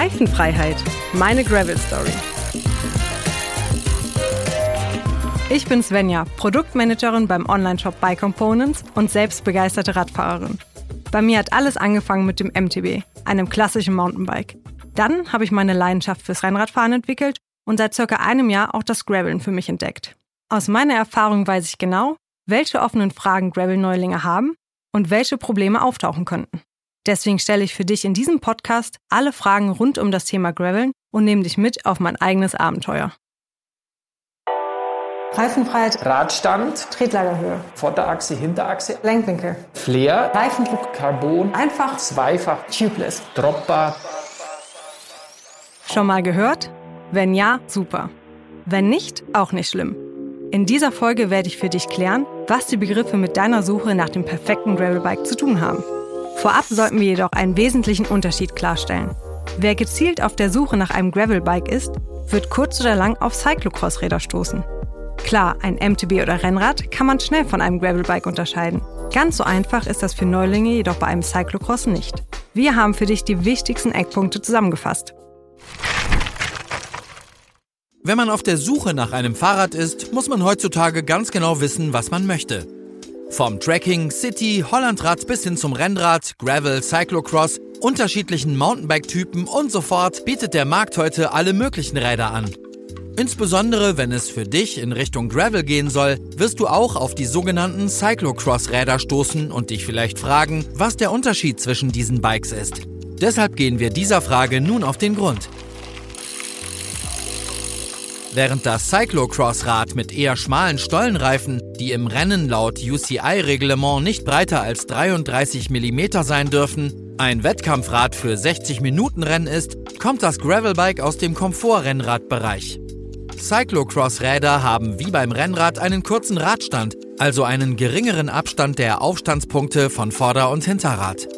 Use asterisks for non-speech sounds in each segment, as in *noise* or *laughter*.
Reifenfreiheit. Meine Gravel Story. Ich bin Svenja, Produktmanagerin beim Onlineshop Bike Components und selbst begeisterte Radfahrerin. Bei mir hat alles angefangen mit dem MTB, einem klassischen Mountainbike. Dann habe ich meine Leidenschaft fürs Rennradfahren entwickelt und seit circa einem Jahr auch das Graveln für mich entdeckt. Aus meiner Erfahrung weiß ich genau, welche offenen Fragen Gravel-Neulinge haben und welche Probleme auftauchen könnten. Deswegen stelle ich für dich in diesem Podcast alle Fragen rund um das Thema Graveln und nehme dich mit auf mein eigenes Abenteuer. Reifenfreiheit, Radstand, Tretlagerhöhe, Vorderachse, Hinterachse, Lenkwinkel, Flair, Reifendruck, Carbon, einfach, zweifach, tubeless. Dropper. Schon mal gehört? Wenn ja, super. Wenn nicht, auch nicht schlimm. In dieser Folge werde ich für dich klären, was die Begriffe mit deiner Suche nach dem perfekten Gravelbike zu tun haben. Vorab sollten wir jedoch einen wesentlichen Unterschied klarstellen. Wer gezielt auf der Suche nach einem Gravelbike ist, wird kurz oder lang auf Cyclocross-Räder stoßen. Klar, ein MTB oder Rennrad kann man schnell von einem Gravelbike unterscheiden. Ganz so einfach ist das für Neulinge jedoch bei einem Cyclocross nicht. Wir haben für dich die wichtigsten Eckpunkte zusammengefasst. Wenn man auf der Suche nach einem Fahrrad ist, muss man heutzutage ganz genau wissen, was man möchte. Vom Trekking, City, Hollandrad bis hin zum Rennrad, Gravel, Cyclocross, unterschiedlichen Mountainbike-Typen und so fort bietet der Markt heute alle möglichen Räder an. Insbesondere wenn es für dich in Richtung Gravel gehen soll, wirst du auch auf die sogenannten Cyclocross-Räder stoßen und dich vielleicht fragen, was der Unterschied zwischen diesen Bikes ist. Deshalb gehen wir dieser Frage nun auf den Grund. Während das Cyclocross-Rad mit eher schmalen Stollenreifen, die im Rennen laut UCI-Reglement nicht breiter als 33 mm sein dürfen, ein Wettkampfrad für 60-Minuten-Rennen ist, kommt das Gravelbike aus dem Komfort-Rennradbereich. Cyclocross-Räder haben wie beim Rennrad einen kurzen Radstand, also einen geringeren Abstand der Aufstandspunkte von Vorder- und Hinterrad.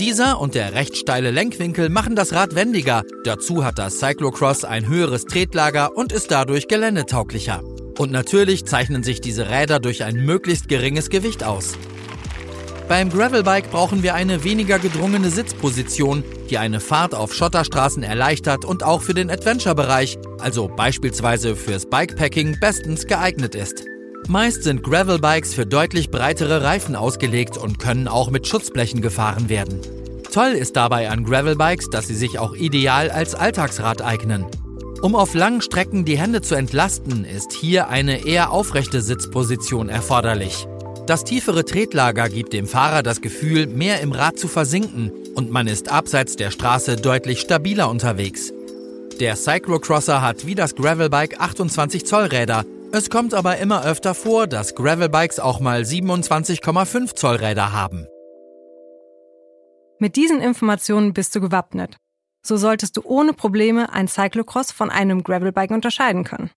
Dieser und der recht steile Lenkwinkel machen das Rad wendiger. Dazu hat das Cyclocross ein höheres Tretlager und ist dadurch geländetauglicher. Und natürlich zeichnen sich diese Räder durch ein möglichst geringes Gewicht aus. Beim Gravelbike brauchen wir eine weniger gedrungene Sitzposition, die eine Fahrt auf Schotterstraßen erleichtert und auch für den Adventure-Bereich, also beispielsweise fürs Bikepacking, bestens geeignet ist. Meist sind Gravelbikes für deutlich breitere Reifen ausgelegt und können auch mit Schutzblechen gefahren werden. Toll ist dabei an Gravelbikes, dass sie sich auch ideal als Alltagsrad eignen. Um auf langen Strecken die Hände zu entlasten, ist hier eine eher aufrechte Sitzposition erforderlich. Das tiefere Tretlager gibt dem Fahrer das Gefühl, mehr im Rad zu versinken und man ist abseits der Straße deutlich stabiler unterwegs. Der Cyclocrosser hat wie das Gravelbike 28 Zoll Räder, es kommt aber immer öfter vor, dass Gravelbikes auch mal 27,5 Zoll Räder haben. Mit diesen Informationen bist du gewappnet. So solltest du ohne Probleme ein Cyclocross von einem Gravelbike unterscheiden können.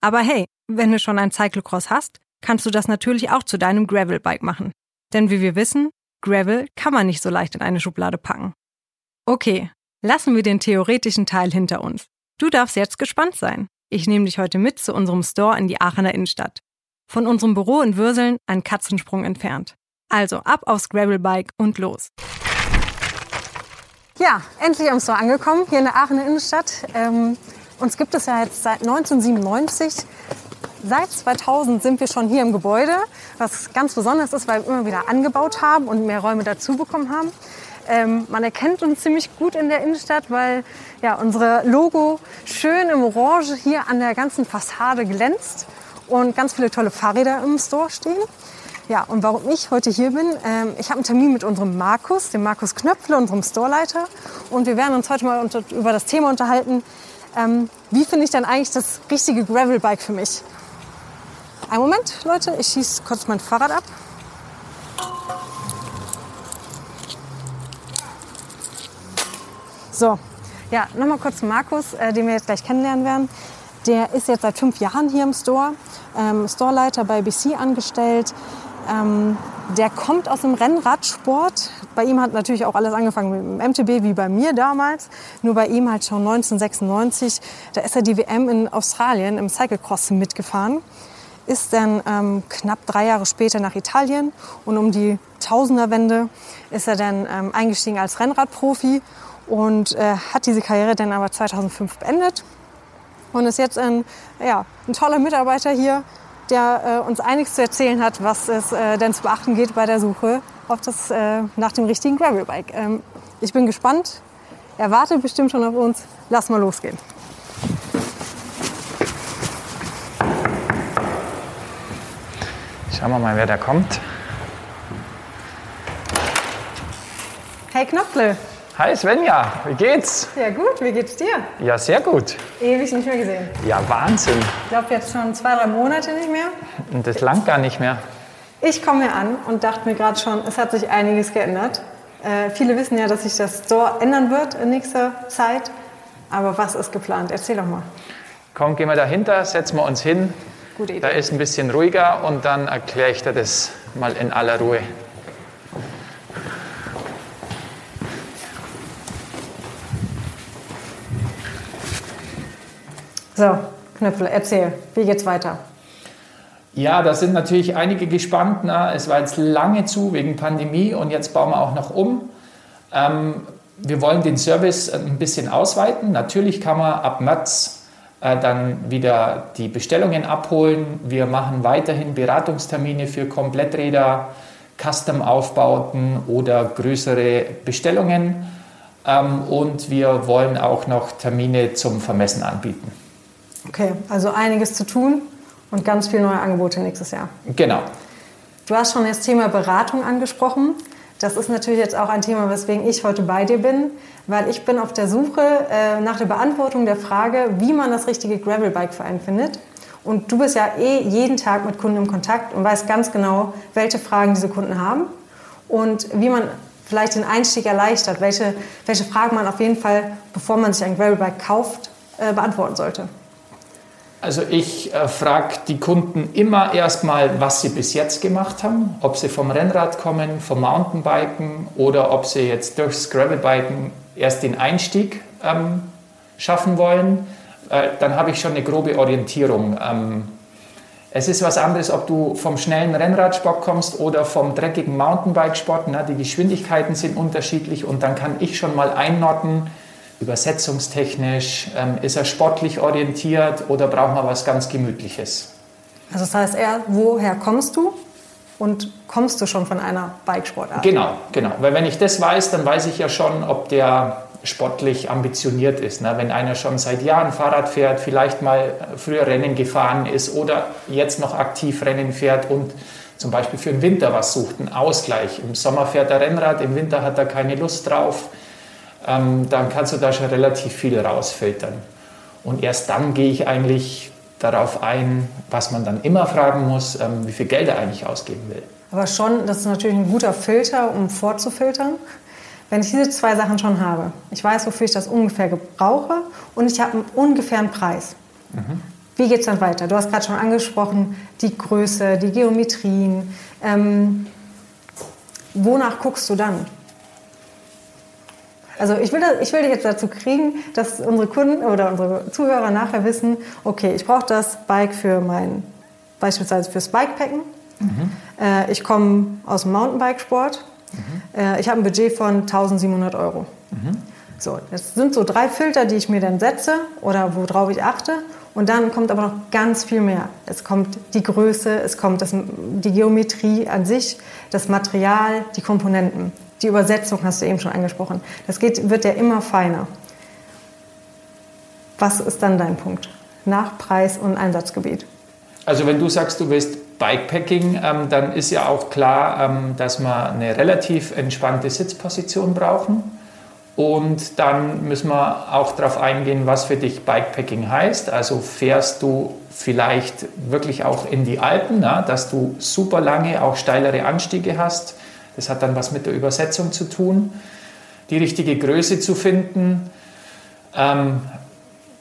Aber hey, wenn du schon ein Cyclocross hast, kannst du das natürlich auch zu deinem Gravelbike machen. Denn wie wir wissen, Gravel kann man nicht so leicht in eine Schublade packen. Okay, lassen wir den theoretischen Teil hinter uns. Du darfst jetzt gespannt sein. Ich nehme dich heute mit zu unserem Store in die Aachener Innenstadt. Von unserem Büro in Würseln ein Katzensprung entfernt. Also ab aufs Gravelbike und los. Ja, endlich am Store angekommen, hier in der Aachener Innenstadt. Ähm, uns gibt es ja jetzt seit 1997. Seit 2000 sind wir schon hier im Gebäude, was ganz besonders ist, weil wir immer wieder angebaut haben und mehr Räume dazu bekommen haben. Ähm, man erkennt uns ziemlich gut in der Innenstadt, weil ja, unser Logo schön im Orange hier an der ganzen Fassade glänzt und ganz viele tolle Fahrräder im Store stehen. Ja, und warum ich heute hier bin, ähm, ich habe einen Termin mit unserem Markus, dem Markus Knöpfle, unserem Storeleiter. Und wir werden uns heute mal unter, über das Thema unterhalten, ähm, wie finde ich dann eigentlich das richtige Gravelbike für mich. Einen Moment, Leute, ich schieße kurz mein Fahrrad ab. So, ja, nochmal kurz Markus, äh, den wir jetzt gleich kennenlernen werden. Der ist jetzt seit fünf Jahren hier im Store, ähm, Storeleiter bei BC angestellt. Ähm, der kommt aus dem Rennradsport. Bei ihm hat natürlich auch alles angefangen mit dem MTB, wie bei mir damals. Nur bei ihm halt schon 1996. Da ist er die WM in Australien im Cyclecross mitgefahren. Ist dann ähm, knapp drei Jahre später nach Italien und um die Jahrtausender-Wende ist er dann ähm, eingestiegen als Rennradprofi und äh, hat diese Karriere dann aber 2005 beendet und ist jetzt ein, ja, ein toller Mitarbeiter hier, der äh, uns einiges zu erzählen hat, was es äh, denn zu beachten geht bei der Suche auf das, äh, nach dem richtigen Gravelbike. Ähm, ich bin gespannt. Er wartet bestimmt schon auf uns. Lass mal losgehen. Schauen wir mal, wer da kommt. Hey Knopfle. Hi Svenja, wie geht's? Ja gut, wie geht's dir? Ja, sehr gut. Ewig nicht mehr gesehen. Ja, Wahnsinn. Ich glaube jetzt schon zwei, drei Monate nicht mehr. Und das langt gar nicht mehr. Ich komme hier an und dachte mir gerade schon, es hat sich einiges geändert. Äh, viele wissen ja, dass sich das Store ändern wird in nächster Zeit. Aber was ist geplant? Erzähl doch mal. Komm, gehen wir dahinter, setzen wir uns hin. Gute Idee. Da ist ein bisschen ruhiger und dann erkläre ich dir das mal in aller Ruhe. So, Knöpfel, erzähl. Wie geht's weiter? Ja, da sind natürlich einige gespannt. Na, es war jetzt lange zu wegen Pandemie und jetzt bauen wir auch noch um. Ähm, wir wollen den Service ein bisschen ausweiten. Natürlich kann man ab März äh, dann wieder die Bestellungen abholen. Wir machen weiterhin Beratungstermine für Kompletträder, Custom-Aufbauten oder größere Bestellungen. Ähm, und wir wollen auch noch Termine zum Vermessen anbieten. Okay, also einiges zu tun und ganz viele neue Angebote nächstes Jahr. Genau. Du hast schon das Thema Beratung angesprochen. Das ist natürlich jetzt auch ein Thema, weswegen ich heute bei dir bin, weil ich bin auf der Suche äh, nach der Beantwortung der Frage, wie man das richtige Gravelbike für einen findet. Und du bist ja eh jeden Tag mit Kunden im Kontakt und weißt ganz genau, welche Fragen diese Kunden haben und wie man vielleicht den Einstieg erleichtert, welche, welche Fragen man auf jeden Fall, bevor man sich ein Gravelbike kauft, äh, beantworten sollte. Also ich äh, frage die Kunden immer erstmal, was sie bis jetzt gemacht haben, ob sie vom Rennrad kommen, vom Mountainbiken oder ob sie jetzt durchs Gravelbiken erst den Einstieg ähm, schaffen wollen. Äh, dann habe ich schon eine grobe Orientierung. Ähm, es ist was anderes, ob du vom schnellen Rennradsport kommst oder vom dreckigen Mountainbikesport. Ne? Die Geschwindigkeiten sind unterschiedlich und dann kann ich schon mal einordnen, übersetzungstechnisch? Ähm, ist er sportlich orientiert oder braucht man was ganz Gemütliches? Also das heißt eher, woher kommst du und kommst du schon von einer Bikesportart? Genau, genau. Weil wenn ich das weiß, dann weiß ich ja schon, ob der sportlich ambitioniert ist. Ne? Wenn einer schon seit Jahren Fahrrad fährt, vielleicht mal früher Rennen gefahren ist oder jetzt noch aktiv Rennen fährt und zum Beispiel für den Winter was sucht, einen Ausgleich. Im Sommer fährt er Rennrad, im Winter hat er keine Lust drauf ähm, dann kannst du da schon relativ viel rausfiltern. Und erst dann gehe ich eigentlich darauf ein, was man dann immer fragen muss, ähm, wie viel Geld er eigentlich ausgeben will. Aber schon, das ist natürlich ein guter Filter, um vorzufiltern. Wenn ich diese zwei Sachen schon habe, ich weiß, wofür ich das ungefähr gebrauche und ich habe einen ungefähren Preis. Mhm. Wie geht es dann weiter? Du hast gerade schon angesprochen, die Größe, die Geometrien. Ähm, wonach guckst du dann? Also ich will, ich will dich jetzt dazu kriegen, dass unsere Kunden oder unsere Zuhörer nachher wissen, okay, ich brauche das Bike für mein, beispielsweise fürs Bikepacken. Mhm. Äh, ich komme aus dem Mountainbikesport. Mhm. Äh, ich habe ein Budget von 1700 Euro. Mhm. So, das sind so drei Filter, die ich mir dann setze oder worauf ich achte. Und dann kommt aber noch ganz viel mehr. Es kommt die Größe, es kommt das, die Geometrie an sich, das Material, die Komponenten. Die Übersetzung hast du eben schon angesprochen. Das geht, wird ja immer feiner. Was ist dann dein Punkt? Nach Preis und Einsatzgebiet. Also wenn du sagst, du willst Bikepacking, ähm, dann ist ja auch klar, ähm, dass wir eine relativ entspannte Sitzposition brauchen. Und dann müssen wir auch darauf eingehen, was für dich Bikepacking heißt. Also fährst du vielleicht wirklich auch in die Alpen, na, dass du super lange, auch steilere Anstiege hast das hat dann was mit der Übersetzung zu tun, die richtige Größe zu finden. Ähm,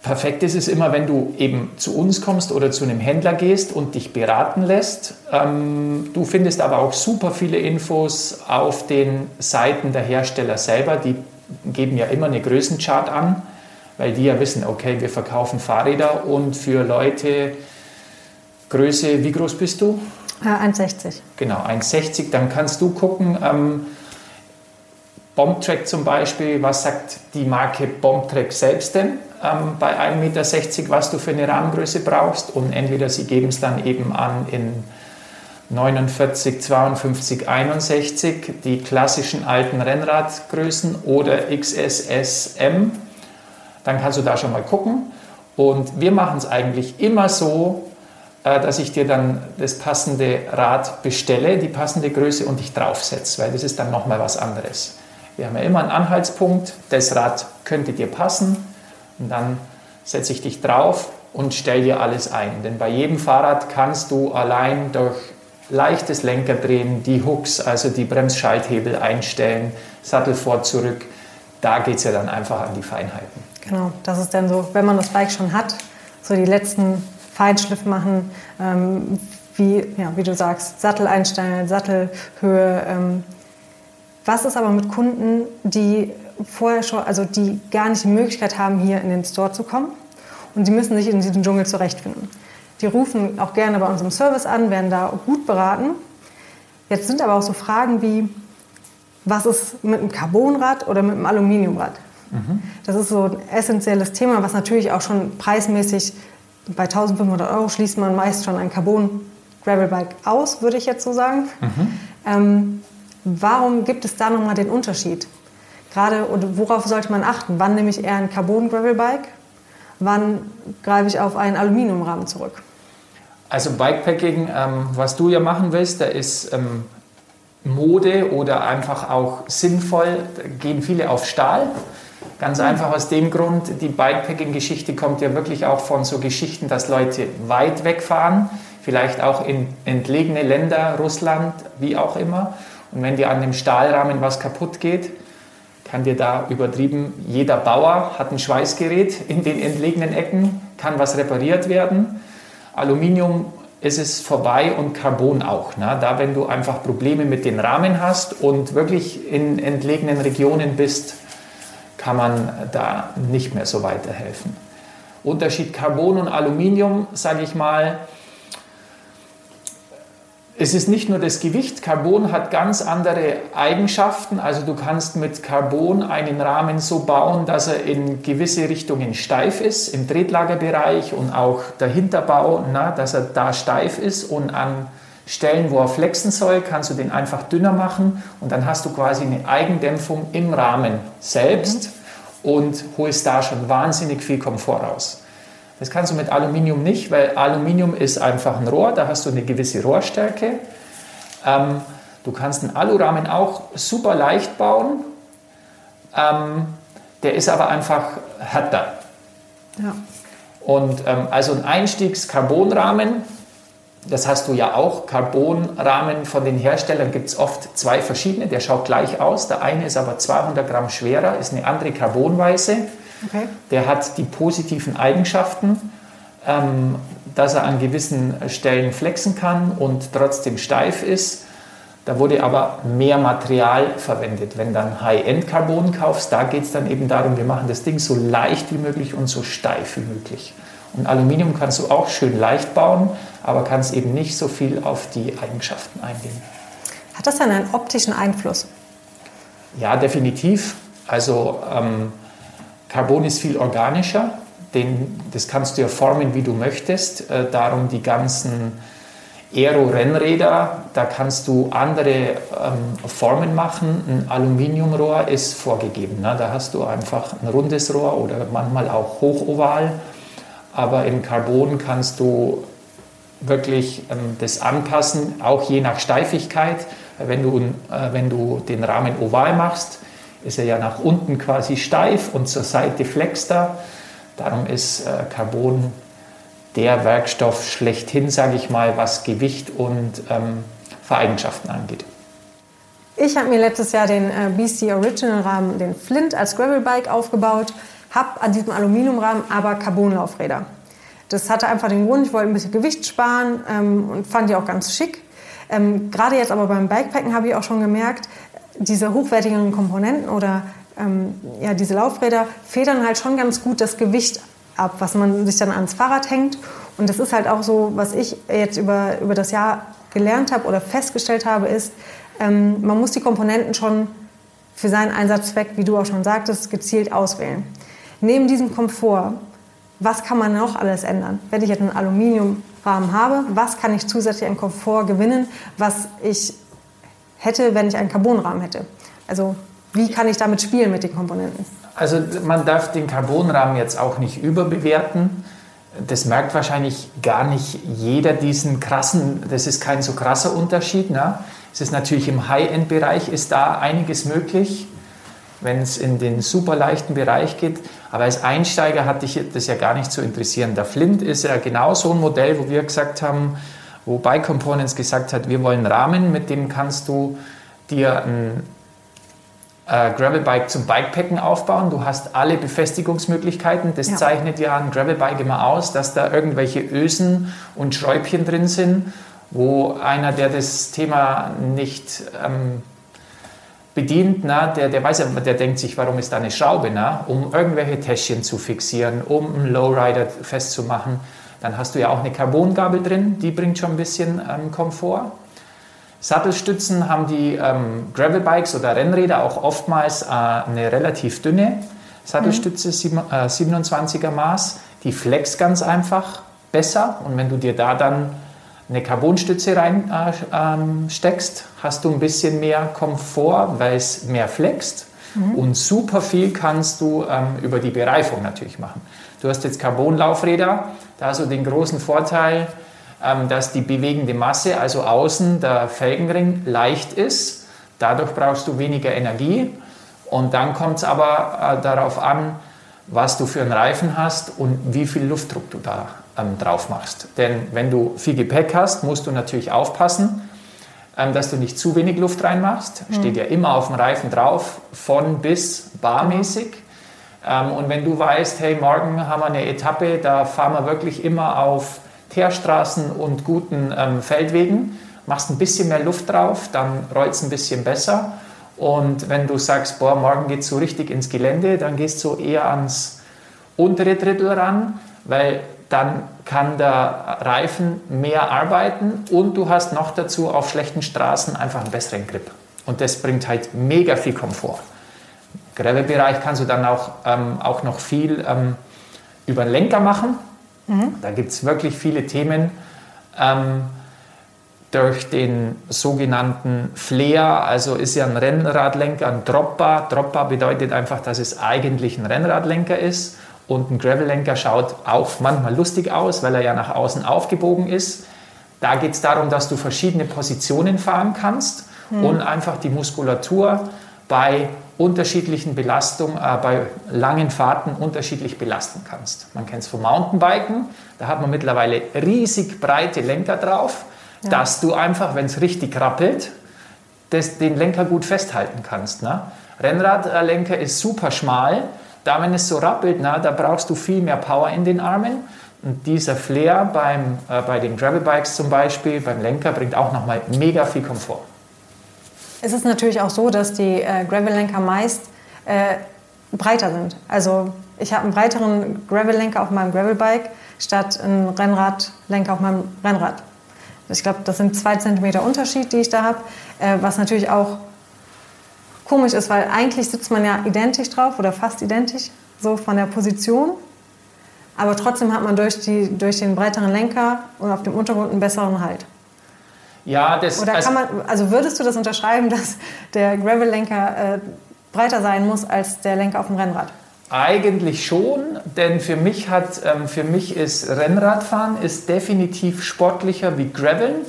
perfekt ist es immer, wenn du eben zu uns kommst oder zu einem Händler gehst und dich beraten lässt. Ähm, du findest aber auch super viele Infos auf den Seiten der Hersteller selber. Die geben ja immer eine Größenchart an, weil die ja wissen, okay, wir verkaufen Fahrräder und für Leute Größe, wie groß bist du? Äh, 1,60. Genau, 1,60. Dann kannst du gucken, ähm, Bombtrack zum Beispiel, was sagt die Marke Bombtrack selbst denn ähm, bei 1,60 Meter, was du für eine Rahmengröße brauchst? Und entweder sie geben es dann eben an in 49, 52, 61, die klassischen alten Rennradgrößen oder XSSM. Dann kannst du da schon mal gucken. Und wir machen es eigentlich immer so, dass ich dir dann das passende Rad bestelle, die passende Größe und dich draufsetze, weil das ist dann nochmal was anderes. Wir haben ja immer einen Anhaltspunkt, das Rad könnte dir passen und dann setze ich dich drauf und stelle dir alles ein. Denn bei jedem Fahrrad kannst du allein durch leichtes Lenkerdrehen, die Hooks, also die Bremsschalthebel einstellen, Sattel vor, zurück, da geht es ja dann einfach an die Feinheiten. Genau, das ist dann so, wenn man das Bike schon hat, so die letzten Feinschliff machen, ähm, wie, ja, wie du sagst, Sattel einstellen, Sattelhöhe. Ähm. Was ist aber mit Kunden, die vorher schon, also die gar nicht die Möglichkeit haben, hier in den Store zu kommen und die müssen sich in diesem Dschungel zurechtfinden? Die rufen auch gerne bei unserem Service an, werden da gut beraten. Jetzt sind aber auch so Fragen wie, was ist mit einem Carbonrad oder mit einem Aluminiumrad? Mhm. Das ist so ein essentielles Thema, was natürlich auch schon preismäßig bei 1500 Euro schließt man meist schon ein Carbon Gravelbike aus, würde ich jetzt so sagen. Mhm. Ähm, warum gibt es da nochmal den Unterschied? Gerade, und worauf sollte man achten? Wann nehme ich eher ein Carbon Gravelbike? Wann greife ich auf einen Aluminiumrahmen zurück? Also Bikepacking, ähm, was du ja machen willst, da ist ähm, Mode oder einfach auch sinnvoll, da gehen viele auf Stahl. Ganz einfach aus dem Grund, die Bikepacking-Geschichte kommt ja wirklich auch von so Geschichten, dass Leute weit wegfahren, vielleicht auch in entlegene Länder, Russland, wie auch immer. Und wenn dir an dem Stahlrahmen was kaputt geht, kann dir da übertrieben, jeder Bauer hat ein Schweißgerät in den entlegenen Ecken, kann was repariert werden. Aluminium ist es vorbei und Carbon auch. Ne? Da, wenn du einfach Probleme mit den Rahmen hast und wirklich in entlegenen Regionen bist, kann man da nicht mehr so weiterhelfen. Unterschied Carbon und Aluminium, sage ich mal, es ist nicht nur das Gewicht, Carbon hat ganz andere Eigenschaften. Also du kannst mit Carbon einen Rahmen so bauen, dass er in gewisse Richtungen steif ist, im Tretlagerbereich und auch der Hinterbau, na, dass er da steif ist und an Stellen, wo er flexen soll, kannst du den einfach dünner machen und dann hast du quasi eine Eigendämpfung im Rahmen selbst mhm. und holst da schon wahnsinnig viel Komfort raus. Das kannst du mit Aluminium nicht, weil Aluminium ist einfach ein Rohr, da hast du eine gewisse Rohrstärke. Ähm, du kannst einen Alurahmen auch super leicht bauen, ähm, der ist aber einfach härter. Ja. Und ähm, also ein Einstiegs-Carbonrahmen, das hast du ja auch. Carbonrahmen von den Herstellern gibt es oft zwei verschiedene. Der schaut gleich aus. Der eine ist aber 200 Gramm schwerer, ist eine andere Carbonweise. Okay. Der hat die positiven Eigenschaften, ähm, dass er an gewissen Stellen flexen kann und trotzdem steif ist. Da wurde aber mehr Material verwendet. Wenn dann High-End-Carbon kaufst, da geht es dann eben darum, wir machen das Ding so leicht wie möglich und so steif wie möglich. Und Aluminium kannst du auch schön leicht bauen, aber kannst eben nicht so viel auf die Eigenschaften eingehen. Hat das dann einen optischen Einfluss? Ja, definitiv. Also ähm, Carbon ist viel organischer, den, das kannst du ja formen, wie du möchtest. Äh, darum die ganzen Aero-Rennräder, da kannst du andere ähm, Formen machen. Ein Aluminiumrohr ist vorgegeben. Ne? Da hast du einfach ein rundes Rohr oder manchmal auch hochoval. Aber im Carbon kannst du wirklich ähm, das anpassen, auch je nach Steifigkeit. Wenn du, äh, wenn du den Rahmen oval machst, ist er ja nach unten quasi steif und zur Seite flexter. Darum ist äh, Carbon der Werkstoff schlechthin, sage ich mal, was Gewicht und ähm, Vereigenschaften angeht. Ich habe mir letztes Jahr den äh, BC Original Rahmen, den Flint als Gravelbike aufgebaut, habe an diesem Aluminiumrahmen aber Carbonlaufräder. Das hatte einfach den Grund, ich wollte ein bisschen Gewicht sparen ähm, und fand die auch ganz schick. Ähm, Gerade jetzt aber beim Bikepacken habe ich auch schon gemerkt, diese hochwertigeren Komponenten oder ähm, ja, diese Laufräder federn halt schon ganz gut das Gewicht ab, was man sich dann ans Fahrrad hängt. Und das ist halt auch so, was ich jetzt über, über das Jahr gelernt habe oder festgestellt habe, ist, ähm, man muss die Komponenten schon für seinen Einsatzzweck, wie du auch schon sagtest, gezielt auswählen. Neben diesem Komfort, was kann man noch alles ändern? Wenn ich jetzt einen Aluminiumrahmen habe, was kann ich zusätzlich an Komfort gewinnen, was ich hätte, wenn ich einen Carbonrahmen hätte? Also wie kann ich damit spielen mit den Komponenten? Also man darf den Carbonrahmen jetzt auch nicht überbewerten. Das merkt wahrscheinlich gar nicht jeder diesen krassen, das ist kein so krasser Unterschied. Ne? Es ist natürlich im High-End-Bereich ist da einiges möglich, wenn es in den super leichten Bereich geht. Aber als Einsteiger hat dich das ja gar nicht zu interessieren. Der Flint ist ja genau so ein Modell, wo wir gesagt haben, wo Bike Components gesagt hat, wir wollen einen Rahmen, mit dem kannst du dir ein äh, Gravelbike zum Bikepacken aufbauen. Du hast alle Befestigungsmöglichkeiten. Das ja. zeichnet ja ein Gravelbike immer aus, dass da irgendwelche Ösen und Schräubchen drin sind, wo einer, der das Thema nicht ähm, bedient, na, der, der weiß der denkt sich, warum ist da eine Schraube, na, um irgendwelche Täschchen zu fixieren, um einen Lowrider festzumachen. Dann hast du ja auch eine Carbongabel drin, die bringt schon ein bisschen ähm, Komfort. Sattelstützen haben die ähm, Gravelbikes oder Rennräder auch oftmals äh, eine relativ dünne Sattelstütze, mhm. äh, 27er Maß. Die flex ganz einfach besser und wenn du dir da dann eine Carbonstütze reinsteckst, äh, ähm, hast du ein bisschen mehr Komfort, weil es mehr flext. Mhm. Und super viel kannst du ähm, über die Bereifung natürlich machen. Du hast jetzt Carbonlaufräder, da hast du den großen Vorteil, ähm, dass die bewegende Masse, also außen der Felgenring, leicht ist. Dadurch brauchst du weniger Energie. Und dann kommt es aber äh, darauf an, was du für einen Reifen hast und wie viel Luftdruck du da ähm, drauf machst. Denn wenn du viel Gepäck hast, musst du natürlich aufpassen, ähm, dass du nicht zu wenig Luft reinmachst. Mhm. Steht ja immer auf dem Reifen drauf, von bis barmäßig. Ähm, und wenn du weißt, hey, morgen haben wir eine Etappe, da fahren wir wirklich immer auf Teerstraßen und guten ähm, Feldwegen, machst ein bisschen mehr Luft drauf, dann rollt es ein bisschen besser. Und wenn du sagst, boah, morgen geht es so richtig ins Gelände, dann gehst du eher ans untere Drittel ran, weil dann kann der Reifen mehr arbeiten und du hast noch dazu auf schlechten Straßen einfach einen besseren Grip. Und das bringt halt mega viel Komfort. Im Gravelbereich kannst du dann auch, ähm, auch noch viel ähm, über den Lenker machen. Mhm. Da gibt es wirklich viele Themen. Ähm, durch den sogenannten Flair, also ist ja ein Rennradlenker ein Dropper. Dropper bedeutet einfach, dass es eigentlich ein Rennradlenker ist. Und ein Gravellenker schaut auch manchmal lustig aus, weil er ja nach außen aufgebogen ist. Da geht es darum, dass du verschiedene Positionen fahren kannst mhm. und einfach die Muskulatur bei unterschiedlichen Belastungen, äh, bei langen Fahrten unterschiedlich belasten kannst. Man kennt es vom Mountainbiken, da hat man mittlerweile riesig breite Lenker drauf, ja. dass du einfach, wenn es richtig rappelt, das, den Lenker gut festhalten kannst. Ne? Rennradlenker ist super schmal, da wenn es so rappelt, na, da brauchst du viel mehr Power in den Armen. Und dieser Flair beim, äh, bei den Gravelbikes zum Beispiel, beim Lenker, bringt auch nochmal mega viel Komfort. Es ist natürlich auch so, dass die äh, Gravel-Lenker meist äh, breiter sind. Also ich habe einen breiteren Gravel-Lenker auf meinem Gravelbike statt einen Rennradlenker auf meinem Rennrad. Ich glaube, das sind zwei Zentimeter Unterschied, die ich da habe, äh, was natürlich auch komisch ist, weil eigentlich sitzt man ja identisch drauf oder fast identisch, so von der Position. Aber trotzdem hat man durch, die, durch den breiteren Lenker und auf dem Untergrund einen besseren Halt. Ja, das Oder kann man, also würdest du das unterschreiben, *laughs* dass der Gravel-Lenker äh, breiter sein muss als der Lenker auf dem Rennrad? Eigentlich schon, denn für mich, hat, ähm, für mich ist Rennradfahren ist definitiv sportlicher wie Graveln.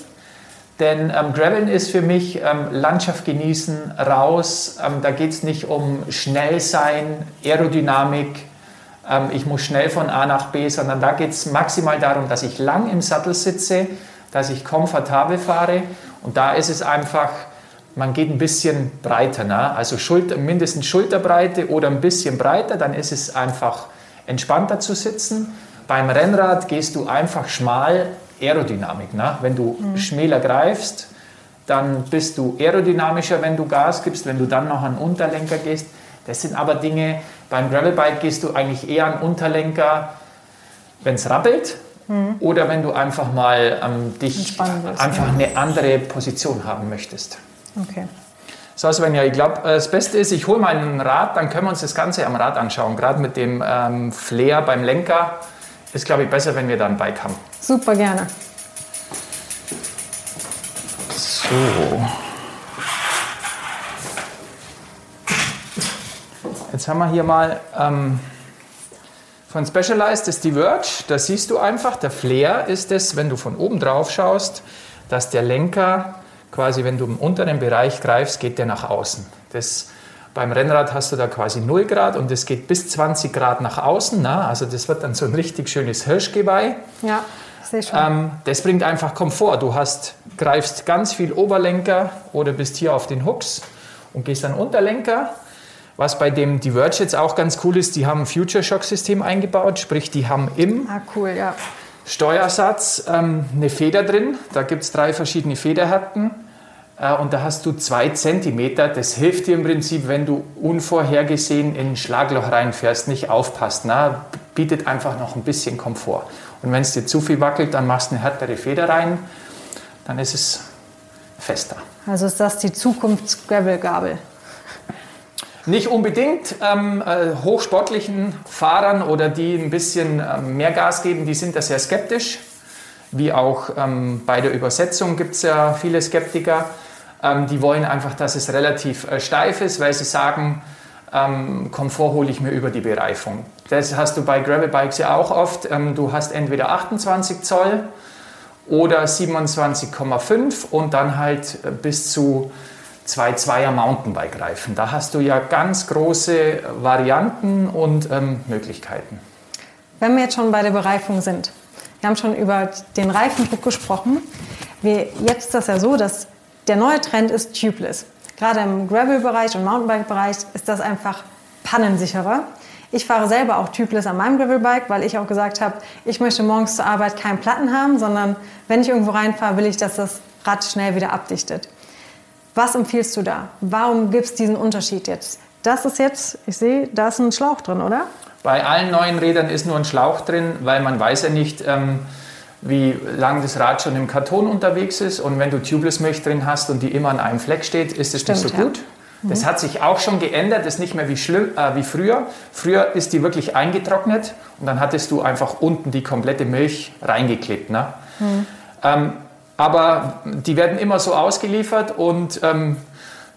Denn ähm, Graveln ist für mich ähm, Landschaft genießen, raus. Ähm, da geht es nicht um schnell sein, Aerodynamik, ähm, ich muss schnell von A nach B, sondern da geht es maximal darum, dass ich lang im Sattel sitze, dass ich komfortabel fahre. Und da ist es einfach, man geht ein bisschen breiter, ne? also Schulter, mindestens Schulterbreite oder ein bisschen breiter, dann ist es einfach entspannter zu sitzen. Beim Rennrad gehst du einfach schmal Aerodynamik. Ne? Wenn du mhm. schmäler greifst, dann bist du aerodynamischer, wenn du Gas gibst, wenn du dann noch an Unterlenker gehst. Das sind aber Dinge, beim Gravelbike gehst du eigentlich eher an Unterlenker, wenn es rappelt, oder wenn du einfach mal ähm, dich einfach ja. eine andere Position haben möchtest. Okay. So, Svenja, ich glaube, das Beste ist, ich hole meinen Rad, dann können wir uns das Ganze am Rad anschauen. Gerade mit dem ähm, Flair beim Lenker ist, glaube ich, besser, wenn wir da ein Bike haben. Super gerne. So. Jetzt haben wir hier mal ähm, von Specialized das Diverge. Da siehst du einfach, der Flair ist es, wenn du von oben drauf schaust, dass der Lenker quasi, wenn du im unteren Bereich greifst, geht der nach außen. Das, beim Rennrad hast du da quasi 0 Grad und es geht bis 20 Grad nach außen. Na? Also das wird dann so ein richtig schönes Hirschgeweih. Ja, ich sehe schon. Ähm, das bringt einfach Komfort. Du hast, greifst ganz viel Oberlenker oder bist hier auf den Hooks und gehst dann Unterlenker. Was bei dem Diverge jetzt auch ganz cool ist, die haben ein Future Shock System eingebaut, sprich die haben im ah, cool, ja. Steuersatz ähm, eine Feder drin. Da gibt es drei verschiedene Federhärten. Äh, und da hast du zwei Zentimeter. Das hilft dir im Prinzip, wenn du unvorhergesehen in ein Schlagloch reinfährst, nicht aufpasst. Na, bietet einfach noch ein bisschen Komfort. Und wenn es dir zu viel wackelt, dann machst du eine härtere Feder rein. Dann ist es fester. Also ist das die Zukunfts-Gravel-Gabel. Nicht unbedingt. Ähm, äh, hochsportlichen Fahrern oder die ein bisschen ähm, mehr Gas geben, die sind da sehr skeptisch. Wie auch ähm, bei der Übersetzung gibt es ja viele Skeptiker. Ähm, die wollen einfach, dass es relativ äh, steif ist, weil sie sagen, ähm, Komfort hole ich mir über die Bereifung. Das hast du bei Gravelbikes ja auch oft. Ähm, du hast entweder 28 Zoll oder 27,5 und dann halt äh, bis zu zwei Zweier Mountainbike-Reifen. Da hast du ja ganz große Varianten und ähm, Möglichkeiten. Wenn wir jetzt schon bei der Bereifung sind, wir haben schon über den Reifendruck gesprochen. Wir, jetzt ist das ja so, dass der neue Trend ist tubeless. Gerade im Gravel-Bereich und Mountainbike-Bereich ist das einfach pannensicherer. Ich fahre selber auch tubeless an meinem Gravelbike, weil ich auch gesagt habe, ich möchte morgens zur Arbeit keinen Platten haben, sondern wenn ich irgendwo reinfahre, will ich, dass das Rad schnell wieder abdichtet. Was empfiehlst du da? Warum gibt es diesen Unterschied jetzt? Das ist jetzt, ich sehe, da ist ein Schlauch drin, oder? Bei allen neuen Rädern ist nur ein Schlauch drin, weil man weiß ja nicht, ähm, wie lange das Rad schon im Karton unterwegs ist. Und wenn du Tubeless-Milch drin hast und die immer an einem Fleck steht, ist es nicht so ja. gut. Das hat sich auch schon geändert, das ist nicht mehr wie, schlimm, äh, wie früher. Früher ist die wirklich eingetrocknet und dann hattest du einfach unten die komplette Milch reingeklebt. Ne? Ähm, aber die werden immer so ausgeliefert und ähm,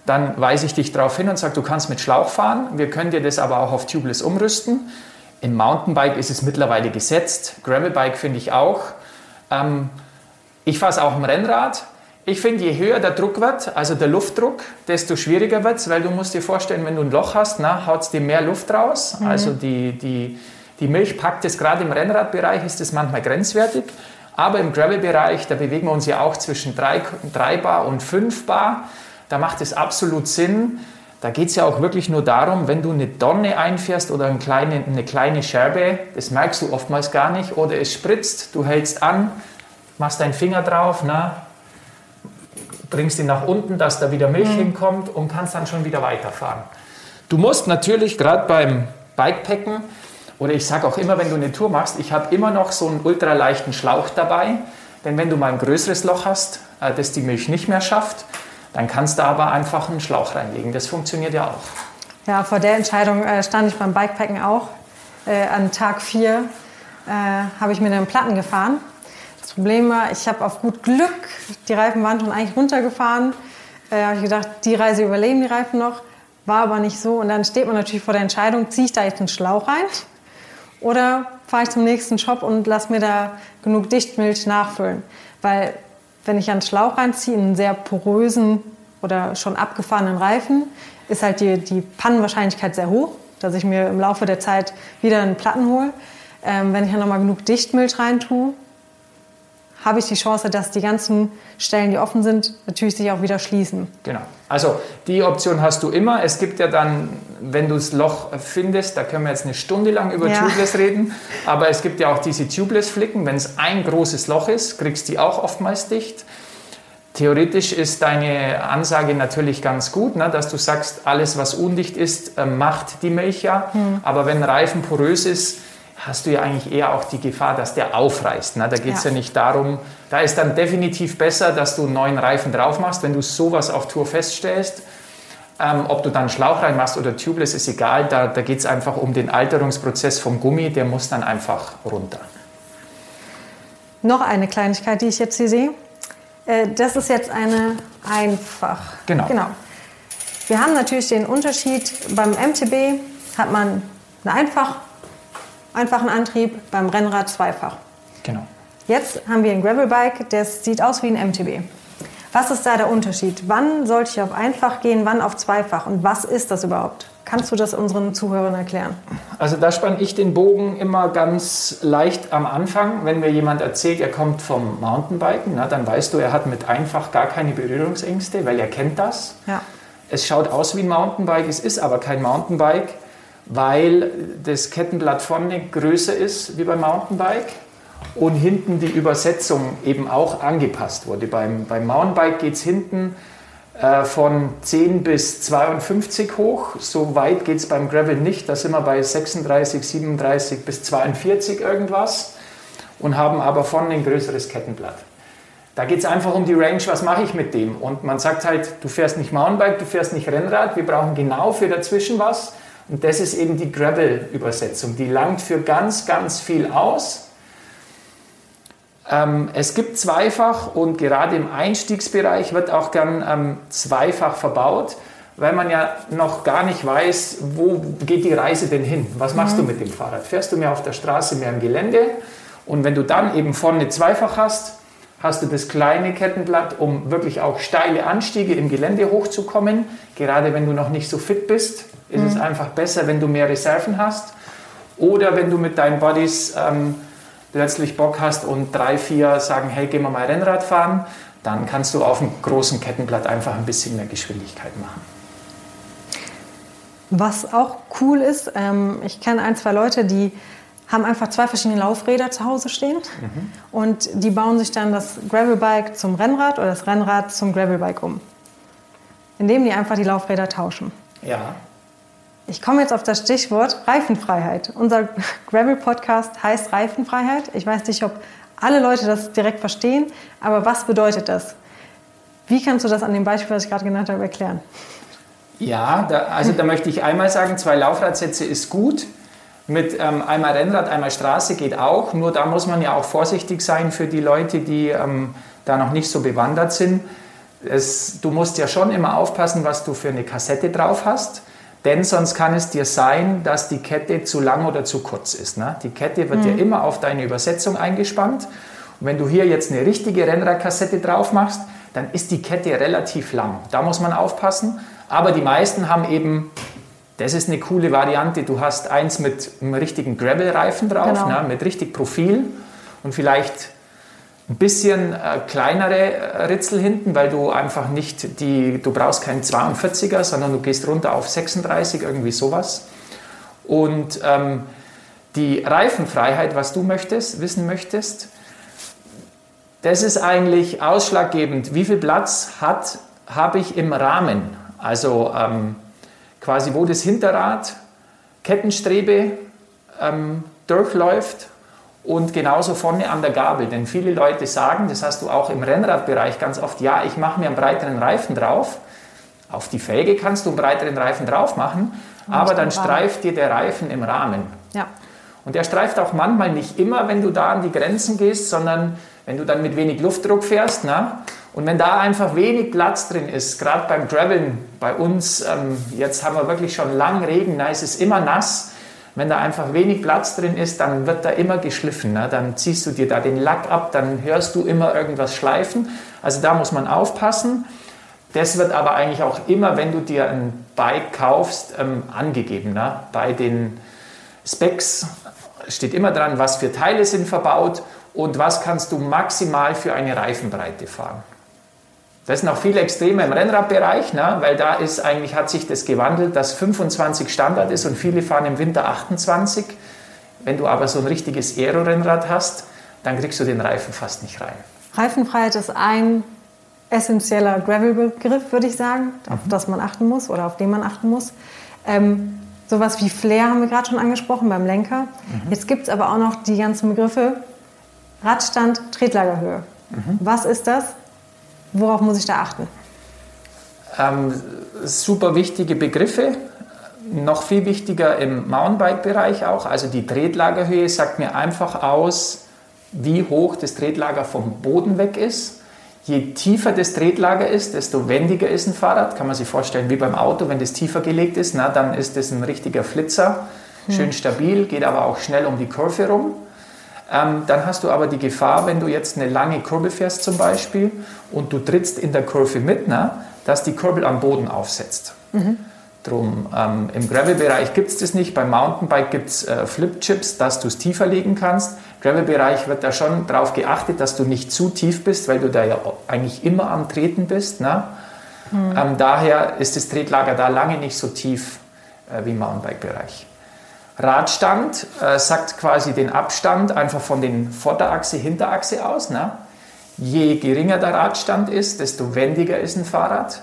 dann weise ich dich darauf hin und sage, du kannst mit Schlauch fahren. Wir können dir das aber auch auf Tubeless umrüsten. Im Mountainbike ist es mittlerweile gesetzt. Gravelbike finde ich auch. Ähm, ich fahre es auch im Rennrad. Ich finde, je höher der Druck wird, also der Luftdruck, desto schwieriger wird es, weil du musst dir vorstellen, wenn du ein Loch hast, haut es dir mehr Luft raus. Also die, die, die Milch packt es gerade im Rennradbereich, ist es manchmal grenzwertig. Aber im Gravel-Bereich, da bewegen wir uns ja auch zwischen 3, 3 Bar und 5 Bar. Da macht es absolut Sinn. Da geht es ja auch wirklich nur darum, wenn du eine Donne einfährst oder eine kleine, eine kleine Scherbe, das merkst du oftmals gar nicht, oder es spritzt, du hältst an, machst deinen Finger drauf, na, bringst ihn nach unten, dass da wieder Milch hinkommt und kannst dann schon wieder weiterfahren. Du musst natürlich gerade beim Bikepacken oder ich sage auch immer, wenn du eine Tour machst, ich habe immer noch so einen ultraleichten Schlauch dabei, denn wenn du mal ein größeres Loch hast, äh, das die Milch nicht mehr schafft, dann kannst du aber einfach einen Schlauch reinlegen. Das funktioniert ja auch. Ja, vor der Entscheidung äh, stand ich beim Bikepacken auch. Äh, an Tag 4 äh, habe ich mir einen Platten gefahren. Das Problem war, ich habe auf gut Glück, die Reifen waren schon eigentlich runtergefahren. Äh, habe ich gedacht, die Reise überleben die Reifen noch. War aber nicht so. Und dann steht man natürlich vor der Entscheidung, ziehe ich da jetzt einen Schlauch rein oder fahre ich zum nächsten Shop und lasse mir da genug Dichtmilch nachfüllen. Weil wenn ich einen Schlauch reinziehe, in einen sehr porösen oder schon abgefahrenen Reifen, ist halt die, die Pannenwahrscheinlichkeit sehr hoch, dass ich mir im Laufe der Zeit wieder einen Platten hole. Ähm, wenn ich dann nochmal genug Dichtmilch reintue, habe ich die Chance, dass die ganzen Stellen, die offen sind, natürlich sich auch wieder schließen. Genau. Also die Option hast du immer. Es gibt ja dann, wenn du das Loch findest, da können wir jetzt eine Stunde lang über Ja. Tubeless reden, aber es gibt ja auch diese Tubeless-Flicken. Wenn es ein großes Loch ist, kriegst du die auch oftmals dicht. Theoretisch ist deine Ansage natürlich ganz gut, ne, dass du sagst, alles was undicht ist, äh, macht die Milch ja. Aber wenn Reifen porös ist, hast du ja eigentlich eher auch die Gefahr, dass der aufreißt. Ne? Da geht es ja. Ja. nicht darum, da ist dann definitiv besser, dass du einen neuen Reifen drauf machst, wenn du sowas auf Tour feststellst. Ähm, ob du dann Schlauch reinmachst oder Tubeless, ist egal. Da, da geht es einfach um den Alterungsprozess vom Gummi. Der muss dann einfach runter. Noch eine Kleinigkeit, die ich jetzt hier sehe. Äh, Das ist jetzt eine einfach. Genau. genau. Wir haben natürlich den Unterschied. Beim MTB hat man einen einfach, einfachen Antrieb, beim Rennrad zweifach. Genau. Jetzt haben wir ein Gravelbike, das sieht aus wie ein MTB. Was ist da der Unterschied? Wann sollte ich auf einfach gehen, wann auf zweifach? Und was ist das überhaupt? Kannst du das unseren Zuhörern erklären? Also da spanne ich den Bogen immer ganz leicht am Anfang. Wenn mir jemand erzählt, er kommt vom Mountainbiken, na, dann weißt du, er hat mit einfach gar keine Berührungsängste, weil er kennt das. Ja. Es schaut aus wie ein Mountainbike, es ist aber kein Mountainbike, weil das Kettenblatt vorne größer ist wie beim Mountainbike und hinten die Übersetzung eben auch angepasst wurde. Beim, beim Mountainbike geht es hinten äh, von 10 bis 52 hoch. So weit geht es beim Gravel nicht. Da sind wir bei 36, 37 bis 42 irgendwas und haben aber vorne ein größeres Kettenblatt. Da geht es einfach um die Range, was mache ich mit dem? Und man sagt halt, du fährst nicht Mountainbike, du fährst nicht Rennrad, wir brauchen genau für dazwischen was. Und das ist eben die Gravel-Übersetzung. Die langt für ganz, ganz viel aus. Ähm, es gibt zweifach und gerade im Einstiegsbereich wird auch gern ähm, zweifach verbaut, weil man ja noch gar nicht weiß, wo geht die Reise denn hin? Was machst du mit dem Fahrrad? Fährst du mehr auf der Straße, mehr im Gelände? Und wenn du dann eben vorne zweifach hast, hast du das kleine Kettenblatt, um wirklich auch steile Anstiege im Gelände hochzukommen. Gerade wenn du noch nicht so fit bist, ist es einfach besser, wenn du mehr Reserven hast. Oder wenn du mit deinen Buddies ähm, plötzlich Bock hast und drei, vier sagen, hey, gehen wir mal Rennrad fahren, dann kannst du auf dem großen Kettenblatt einfach ein bisschen mehr Geschwindigkeit machen. Was auch cool ist, ähm, ich kenne ein, zwei Leute, die haben einfach zwei verschiedene Laufräder zu Hause stehen und die bauen sich dann das Gravelbike zum Rennrad oder das Rennrad zum Gravelbike um, indem die einfach die Laufräder tauschen. Ja, Ich komme jetzt auf das Stichwort Reifenfreiheit. Unser Gravel-Podcast heißt Reifenfreiheit. Ich weiß nicht, ob alle Leute das direkt verstehen, aber was bedeutet das? Wie kannst du das an dem Beispiel, was ich gerade genannt habe, erklären? Ja, da, also da möchte ich einmal sagen, zwei Laufradsätze ist gut. Mit ähm, einmal Rennrad, einmal Straße geht auch. Nur da muss man ja auch vorsichtig sein für die Leute, die ähm, da noch nicht so bewandert sind. Es, du musst ja schon immer aufpassen, was du für eine Kassette drauf hast. Denn sonst kann es dir sein, dass die Kette zu lang oder zu kurz ist. Ne? Die Kette wird ja immer auf deine Übersetzung eingespannt. Und wenn du hier jetzt eine richtige Rennradkassette drauf machst, dann ist die Kette relativ lang. Da muss man aufpassen. Aber die meisten haben eben, das ist eine coole Variante, du hast eins mit einem richtigen Gravel-Reifen drauf, Genau. ne, mit richtig Profil und vielleicht ein bisschen äh, kleinere äh, Ritzel hinten, weil du einfach nicht die, du brauchst keinen 42er, sondern du gehst runter auf 36, irgendwie sowas. Und ähm, die Reifenfreiheit, was du möchtest, wissen möchtest, das ist eigentlich ausschlaggebend. Wie viel Platz hat, habe ich im Rahmen? Also ähm, quasi, wo das Hinterrad, Kettenstrebe ähm, durchläuft und genauso vorne an der Gabel. Denn viele Leute sagen, das hast du auch im Rennradbereich ganz oft, ja, ich mache mir einen breiteren Reifen drauf. Auf die Felge kannst du einen breiteren Reifen drauf machen, aber dann streift dir der Reifen im Rahmen. Ja. Und der streift auch manchmal nicht immer, wenn du da an die Grenzen gehst, sondern wenn du dann mit wenig Luftdruck fährst. Na? Und wenn da einfach wenig Platz drin ist, gerade beim Graveln bei uns, ähm, jetzt haben wir wirklich schon lang Regen, na, es ist immer nass. Wenn da einfach wenig Platz drin ist, dann wird da immer geschliffen. Ne? Dann ziehst du dir da den Lack ab, dann hörst du immer irgendwas schleifen. Also da muss man aufpassen. Das wird aber eigentlich auch immer, wenn du dir ein Bike kaufst, ähm, angegeben. Ne? Bei den Specs steht immer dran, was für Teile sind verbaut und was kannst du maximal für eine Reifenbreite fahren. Das sind auch viele Extreme im Rennradbereich, ne? weil da ist eigentlich, hat sich das gewandelt, dass 25 Standard ist und viele fahren im Winter 28. Wenn du aber so ein richtiges Aero-Rennrad hast, dann kriegst du den Reifen fast nicht rein. Reifenfreiheit ist ein essentieller Gravel-Begriff, würde ich sagen, auf Mhm. das man achten muss oder auf den man achten muss. Ähm, Sowas wie Flair haben wir gerade schon angesprochen beim Lenker. Mhm. Jetzt gibt es aber auch noch die ganzen Begriffe Radstand, Tretlagerhöhe. Mhm. Was ist das? Worauf muss ich da achten? Ähm, super wichtige Begriffe. Noch viel wichtiger im Mountainbike-Bereich auch. Also die Tretlagerhöhe sagt mir einfach aus, wie hoch das Tretlager vom Boden weg ist. Je tiefer das Tretlager ist, desto wendiger ist ein Fahrrad. Kann man sich vorstellen, wie beim Auto, wenn das tiefer gelegt ist, na, dann ist das ein richtiger Flitzer. Schön hm. stabil, geht aber auch schnell um die Kurve rum. Ähm, dann hast du aber die Gefahr, wenn du jetzt eine lange Kurbel fährst zum Beispiel und du trittst in der Kurve mit, na, dass die Kurbel am Boden aufsetzt. Mhm. Drum, ähm, Im Gravel-Bereich gibt es das nicht. Beim Mountainbike gibt es äh, Flip-Chips, dass du es tiefer legen kannst. Gravel-Bereich wird da schon darauf geachtet, dass du nicht zu tief bist, weil du da ja eigentlich immer am Treten bist. Ne? Mhm. Ähm, daher ist das Tretlager da lange nicht so tief äh, wie im Mountainbike-Bereich. Radstand äh, sagt quasi den Abstand einfach von den Vorderachse, Hinterachse aus. Ne? Je geringer der Radstand ist, desto wendiger ist ein Fahrrad.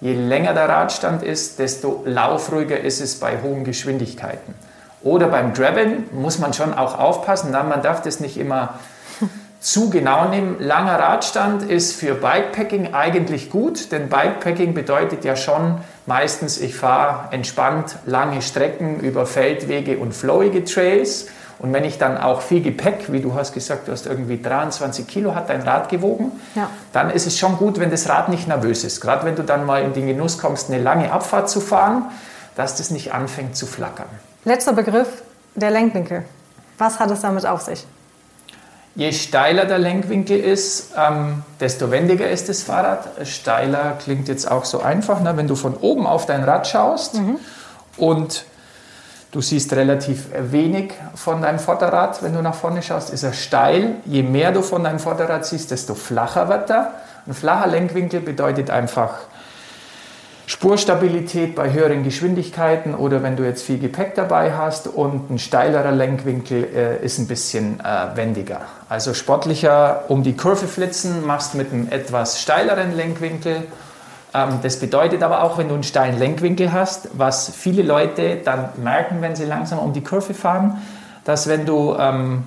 Je länger der Radstand ist, desto laufruhiger ist es bei hohen Geschwindigkeiten. Oder beim Graveln muss man schon auch aufpassen, dann man darf das nicht immer zu genau nehmen. Langer Radstand ist für Bikepacking eigentlich gut, denn Bikepacking bedeutet ja schon meistens, ich fahre entspannt lange Strecken über Feldwege und flowige Trails. Und wenn ich dann auch viel Gepäck, wie du hast gesagt, du hast irgendwie 23 Kilo, hat dein Rad gewogen, ja. dann ist es schon gut, wenn das Rad nicht nervös ist. Gerade wenn du dann mal in den Genuss kommst, eine lange Abfahrt zu fahren, dass das nicht anfängt zu flackern. Letzter Begriff, der Lenkwinkel. Was hat es damit auf sich? Je steiler der Lenkwinkel ist, ähm, desto wendiger ist das Fahrrad. Steiler klingt jetzt auch so einfach, ne? wenn du von oben auf dein Rad schaust mhm. und Du siehst relativ wenig von deinem Vorderrad, wenn du nach vorne schaust, ist er steil. Je mehr du von deinem Vorderrad siehst, desto flacher wird er. Ein flacher Lenkwinkel bedeutet einfach Spurstabilität bei höheren Geschwindigkeiten oder wenn du jetzt viel Gepäck dabei hast und ein steilerer Lenkwinkel äh, ist ein bisschen äh, wendiger. Also sportlicher um die Kurve flitzen machst mit einem etwas steileren Lenkwinkel ähm, das bedeutet aber auch, wenn du einen steilen Lenkwinkel hast, was viele Leute dann merken, wenn sie langsam um die Kurve fahren, dass wenn du ähm,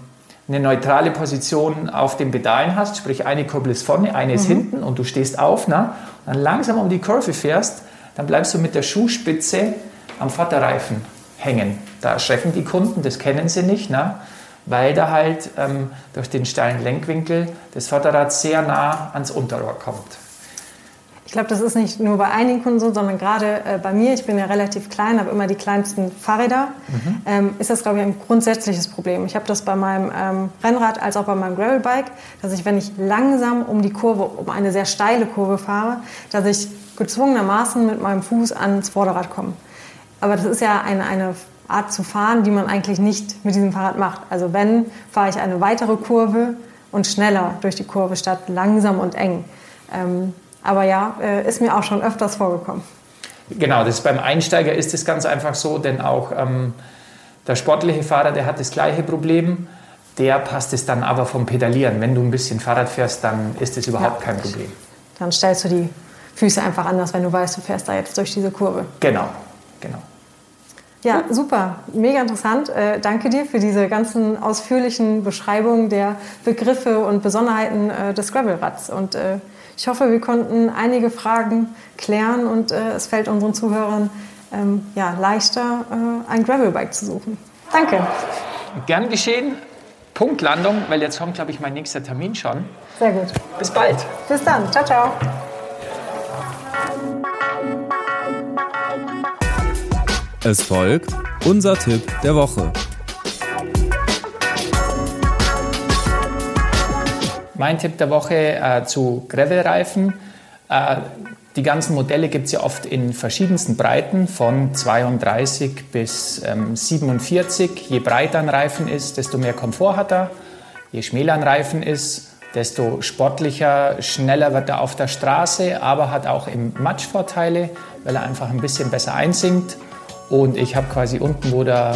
eine neutrale Position auf den Pedalen hast, sprich eine Kurbel ist vorne, eine ist mhm. hinten und du stehst auf, na, dann langsam um die Kurve fährst, dann bleibst du mit der Schuhspitze am Vorderreifen hängen. Da erschrecken die Kunden, das kennen sie nicht, na, weil da halt ähm, durch den steilen Lenkwinkel das Vorderrad sehr nah ans Unterrohr kommt. Ich glaube, das ist nicht nur bei einigen Kunden so, sondern gerade äh, bei mir, ich bin ja relativ klein, habe immer die kleinsten Fahrräder, mhm. ähm, ist das, glaube ich, ein grundsätzliches Problem. Ich habe das bei meinem ähm, Rennrad als auch bei meinem Gravelbike, dass ich, wenn ich langsam um die Kurve, um eine sehr steile Kurve fahre, dass ich gezwungenermaßen mit meinem Fuß ans Vorderrad komme. Aber das ist ja eine, eine Art zu fahren, die man eigentlich nicht mit diesem Fahrrad macht. Also wenn, fahre ich eine weitere Kurve und schneller durch die Kurve statt langsam und eng. Ähm, aber ja, äh, ist mir auch schon öfters vorgekommen. Genau, das beim Einsteiger ist es ganz einfach so, denn auch ähm, der sportliche Fahrer, der hat das gleiche Problem. Der passt es dann aber vom Pedalieren. Wenn du ein bisschen Fahrrad fährst, dann ist das überhaupt ja, kein Problem. Dann stellst du die Füße einfach anders, wenn du weißt, du fährst da jetzt durch diese Kurve. Genau, genau. Ja, super, mega interessant. Äh, danke dir für diese ganzen ausführlichen Beschreibungen der Begriffe und Besonderheiten äh, des Gravelrads. Und äh, ich hoffe, wir konnten einige Fragen klären und äh, es fällt unseren Zuhörern ähm, ja, leichter, äh, ein Gravelbike zu suchen. Danke. Gern geschehen. Punktlandung, weil jetzt kommt, glaube ich, mein nächster Termin schon. Sehr gut. Bis bald. Bis dann. Ciao, ciao. Es folgt unser Tipp der Woche. Mein Tipp der Woche äh, zu Gravelreifen. Äh, die ganzen Modelle gibt es ja oft in verschiedensten Breiten, von 32 bis ähm, 47. Je breiter ein Reifen ist, desto mehr Komfort hat er. Je schmäler ein Reifen ist, desto sportlicher, schneller wird er auf der Straße, aber hat auch im Matsch Vorteile, weil er einfach ein bisschen besser einsinkt. Und ich habe quasi unten, wo der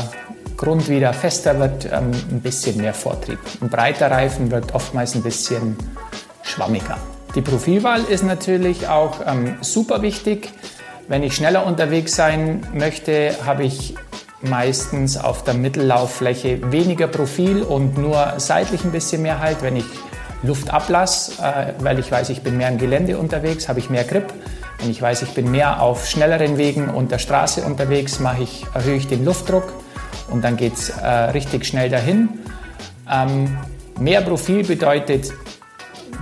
Grund wieder fester wird, ähm, ein bisschen mehr Vortrieb. Ein breiter Reifen wird oftmals ein bisschen schwammiger. Die Profilwahl ist natürlich auch ähm, super wichtig. Wenn ich schneller unterwegs sein möchte, habe ich meistens auf der Mittellauffläche weniger Profil und nur seitlich ein bisschen mehr Halt. Wenn ich Luft ablasse, äh, weil ich weiß, ich bin mehr im Gelände unterwegs, habe ich mehr Grip. Wenn ich weiß, ich bin mehr auf schnelleren Wegen und der Straße unterwegs, mache ich, erhöhe ich den Luftdruck und dann geht es äh, richtig schnell dahin. Ähm, mehr Profil bedeutet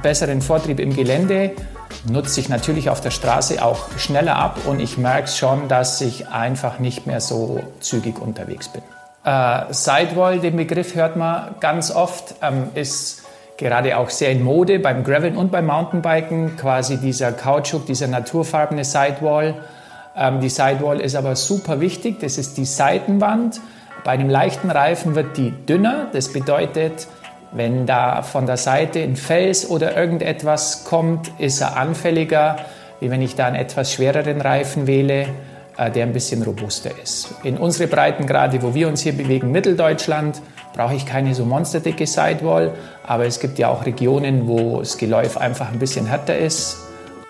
besseren Vortrieb im Gelände, nutze ich natürlich auf der Straße auch schneller ab und ich merke schon, dass ich einfach nicht mehr so zügig unterwegs bin. Äh, Sidewall, den Begriff hört man ganz oft, ähm, ist gerade auch sehr in Mode beim Graveln und beim Mountainbiken, quasi dieser Kautschuk, dieser naturfarbene Sidewall. Ähm, die Sidewall ist aber super wichtig, das ist die Seitenwand. Bei einem leichten Reifen wird die dünner, das bedeutet, wenn da von der Seite ein Fels oder irgendetwas kommt, ist er anfälliger, wie wenn ich da einen etwas schwereren Reifen wähle, äh, der ein bisschen robuster ist. In unsere Breitengrade, wo wir uns hier bewegen, Mitteldeutschland, brauche ich keine so monsterdicke Sidewall, aber es gibt ja auch Regionen, wo das Geläuf einfach ein bisschen härter ist.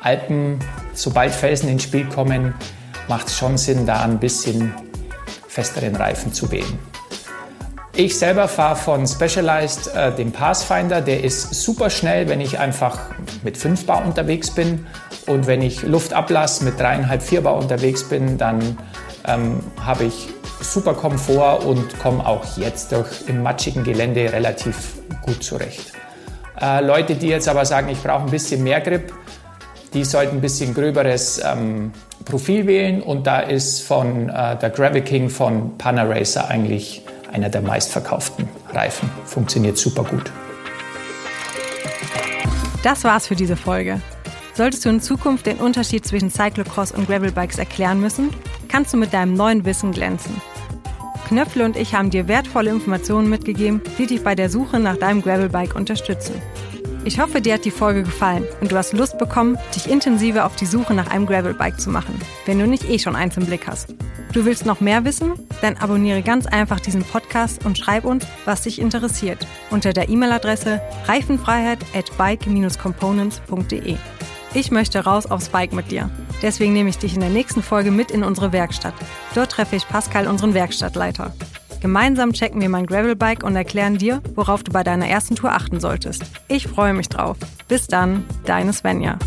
Alpen, sobald Felsen ins Spiel kommen, macht es schon Sinn, da ein bisschen festeren Reifen zu wählen. Ich selber fahre von Specialized äh, den Pathfinder. Der ist super schnell, wenn ich einfach mit 5 Bar unterwegs bin. Und wenn ich Luft ablasse mit 3,5, 4 Bar unterwegs bin, dann ähm, habe ich super Komfort und komme auch jetzt durch im matschigen Gelände relativ gut zurecht. Äh, Leute, die jetzt aber sagen, ich brauche ein bisschen mehr Grip, die sollten ein bisschen gröberes ähm, Profil wählen und da ist von äh, der Gravel King von Panaracer eigentlich einer der meistverkauften Reifen. Funktioniert super gut. Das war's für diese Folge. Solltest du in Zukunft den Unterschied zwischen Cyclocross und Gravelbikes erklären müssen, kannst du mit deinem neuen Wissen glänzen. Knöpfle und ich haben dir wertvolle Informationen mitgegeben, die dich bei der Suche nach deinem Gravelbike unterstützen. Ich hoffe, dir hat die Folge gefallen und du hast Lust bekommen, dich intensiver auf die Suche nach einem Gravelbike zu machen, wenn du nicht eh schon eins im Blick hast. Du willst noch mehr wissen? Dann abonniere ganz einfach diesen Podcast und schreib uns, was dich interessiert, unter der E-Mail-Adresse reifenfreiheit at bike-components.de. Ich möchte raus aufs Bike mit dir. Deswegen nehme ich dich in der nächsten Folge mit in unsere Werkstatt. Dort treffe ich Pascal, unseren Werkstattleiter. Gemeinsam checken wir mein Gravelbike und erklären dir, worauf du bei deiner ersten Tour achten solltest. Ich freue mich drauf. Bis dann, deine Svenja.